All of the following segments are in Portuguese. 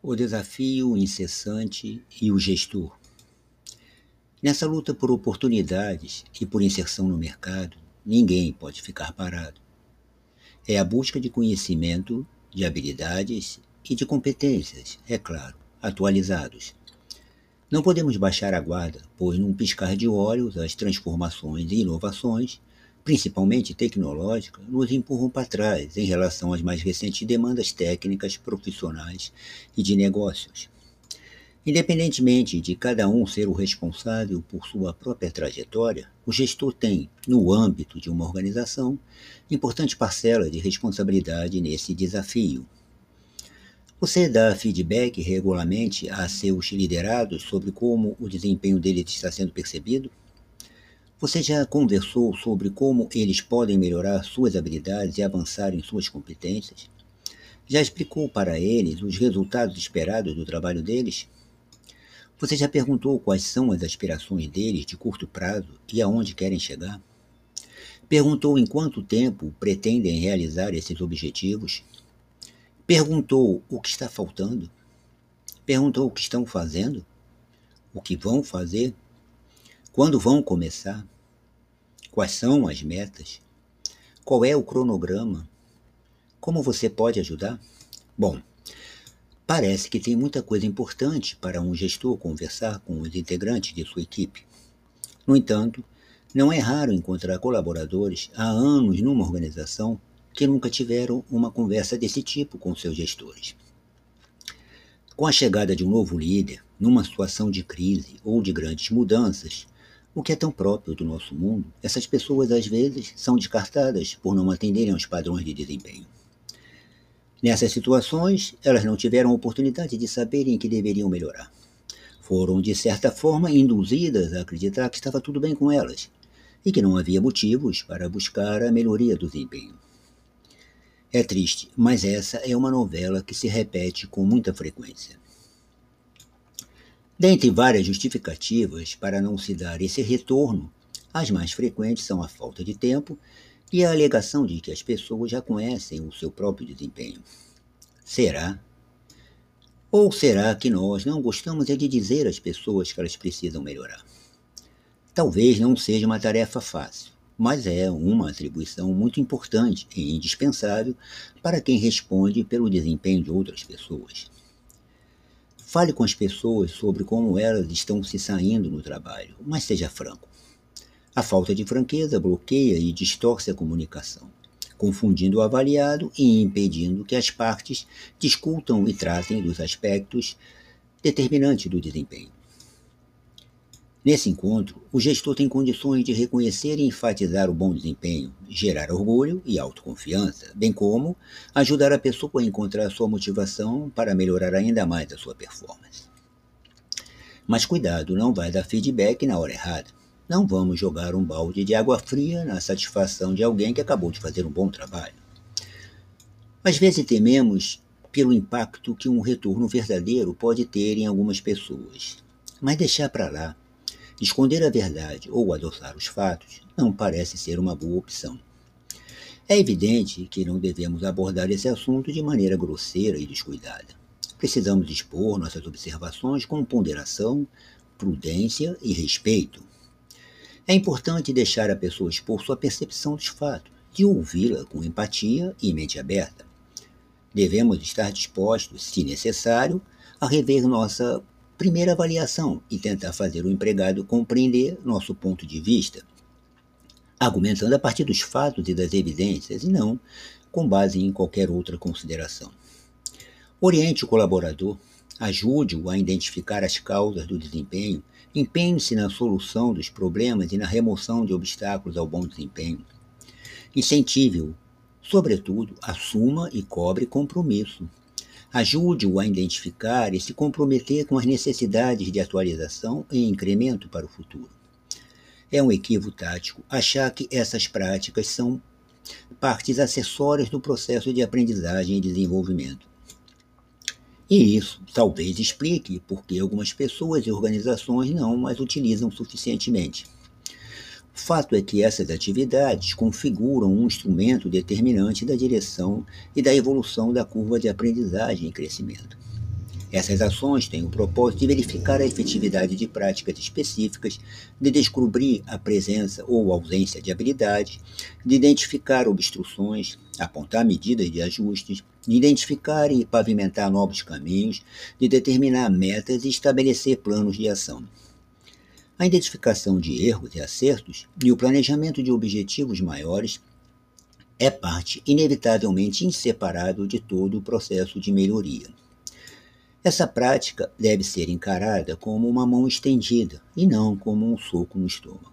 o desafio incessante e o gestor. Nessa luta por oportunidades e por inserção no mercado, ninguém pode ficar parado. É a busca de conhecimento, de habilidades e de competências, é claro, atualizados. Não podemos baixar a guarda, pois num piscar de olhos as transformações e inovações principalmente tecnológica, nos empurram para trás em relação às mais recentes demandas técnicas, profissionais e de negócios. Independentemente de cada um ser o responsável por sua própria trajetória, o gestor tem, no âmbito de uma organização, importante parcela de responsabilidade nesse desafio. Você dá feedback regularmente a seus liderados sobre como o desempenho deles está sendo percebido? Você já conversou sobre como eles podem melhorar suas habilidades e avançar em suas competências? Já explicou para eles os resultados esperados do trabalho deles? Você já perguntou quais são as aspirações deles de curto prazo e aonde querem chegar? Perguntou em quanto tempo pretendem realizar esses objetivos? Perguntou o que está faltando? Perguntou o que estão fazendo? O que vão fazer? Quando vão começar? Quais são as metas? Qual é o cronograma? Como você pode ajudar? Bom, parece que tem muita coisa importante para um gestor conversar com os integrantes de sua equipe. No entanto, não é raro encontrar colaboradores há anos numa organização que nunca tiveram uma conversa desse tipo com seus gestores. Com a chegada de um novo líder, numa situação de crise ou de grandes mudanças, o que é tão próprio do nosso mundo, essas pessoas às vezes são descartadas por não atenderem aos padrões de desempenho. Nessas situações, elas não tiveram oportunidade de saberem que deveriam melhorar. Foram, de certa forma, induzidas a acreditar que estava tudo bem com elas e que não havia motivos para buscar a melhoria do desempenho. É triste, mas essa é uma novela que se repete com muita frequência. Dentre várias justificativas para não se dar esse retorno, as mais frequentes são a falta de tempo e a alegação de que as pessoas já conhecem o seu próprio desempenho. Será? Ou será que nós não gostamos é de dizer às pessoas que elas precisam melhorar? Talvez não seja uma tarefa fácil, mas é uma atribuição muito importante e indispensável para quem responde pelo desempenho de outras pessoas. Fale com as pessoas sobre como elas estão se saindo no trabalho, mas seja franco. A falta de franqueza bloqueia e distorce a comunicação, confundindo o avaliado e impedindo que as partes discutam e tratem dos aspectos determinantes do desempenho. Nesse encontro, o gestor tem condições de reconhecer e enfatizar o bom desempenho, gerar orgulho e autoconfiança, bem como ajudar a pessoa a encontrar sua motivação para melhorar ainda mais a sua performance. Mas cuidado, não vai dar feedback na hora errada. Não vamos jogar um balde de água fria na satisfação de alguém que acabou de fazer um bom trabalho. Às vezes tememos pelo impacto que um retorno verdadeiro pode ter em algumas pessoas. Mas deixar para lá Esconder a verdade ou adoçar os fatos não parece ser uma boa opção. É evidente que não devemos abordar esse assunto de maneira grosseira e descuidada. Precisamos expor nossas observações com ponderação, prudência e respeito. É importante deixar a pessoa expor sua percepção dos fatos, de ouvi-la com empatia e mente aberta. Devemos estar dispostos, se necessário, a rever nossa primeira avaliação e tentar fazer o empregado compreender nosso ponto de vista, argumentando a partir dos fatos e das evidências e não com base em qualquer outra consideração. Oriente o colaborador, ajude-o a identificar as causas do desempenho, empenhe-se na solução dos problemas e na remoção de obstáculos ao bom desempenho. Incentive-o, sobretudo, assuma e cobre compromisso Ajude-o a identificar e se comprometer com as necessidades de atualização e incremento para o futuro. É um equívoco tático achar que essas práticas são partes acessórias do processo de aprendizagem e desenvolvimento. E isso talvez explique por que algumas pessoas e organizações não as utilizam suficientemente. Fato é que essas atividades configuram um instrumento determinante da direção e da evolução da curva de aprendizagem e crescimento. Essas ações têm o propósito de verificar a efetividade de práticas específicas, de descobrir a presença ou ausência de habilidades, de identificar obstruções, apontar medidas de ajustes, de identificar e pavimentar novos caminhos, de determinar metas e estabelecer planos de ação. A identificação de erros e acertos e o planejamento de objetivos maiores é parte inevitavelmente inseparável de todo o processo de melhoria. Essa prática deve ser encarada como uma mão estendida e não como um soco no estômago.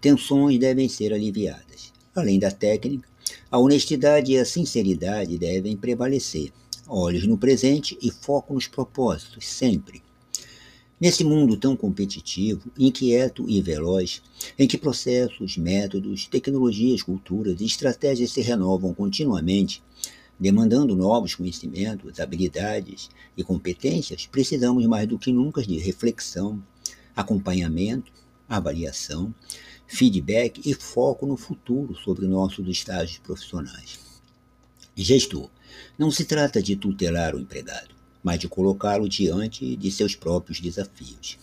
Tensões devem ser aliviadas. Além da técnica, a honestidade e a sinceridade devem prevalecer. Olhos no presente e foco nos propósitos, sempre. Nesse mundo tão competitivo, inquieto e veloz, em que processos, métodos, tecnologias, culturas e estratégias se renovam continuamente, demandando novos conhecimentos, habilidades e competências, precisamos mais do que nunca de reflexão, acompanhamento, avaliação, feedback e foco no futuro sobre nossos estágios profissionais. Gestor, não se trata de tutelar o empregado mas de colocá-lo diante de seus próprios desafios.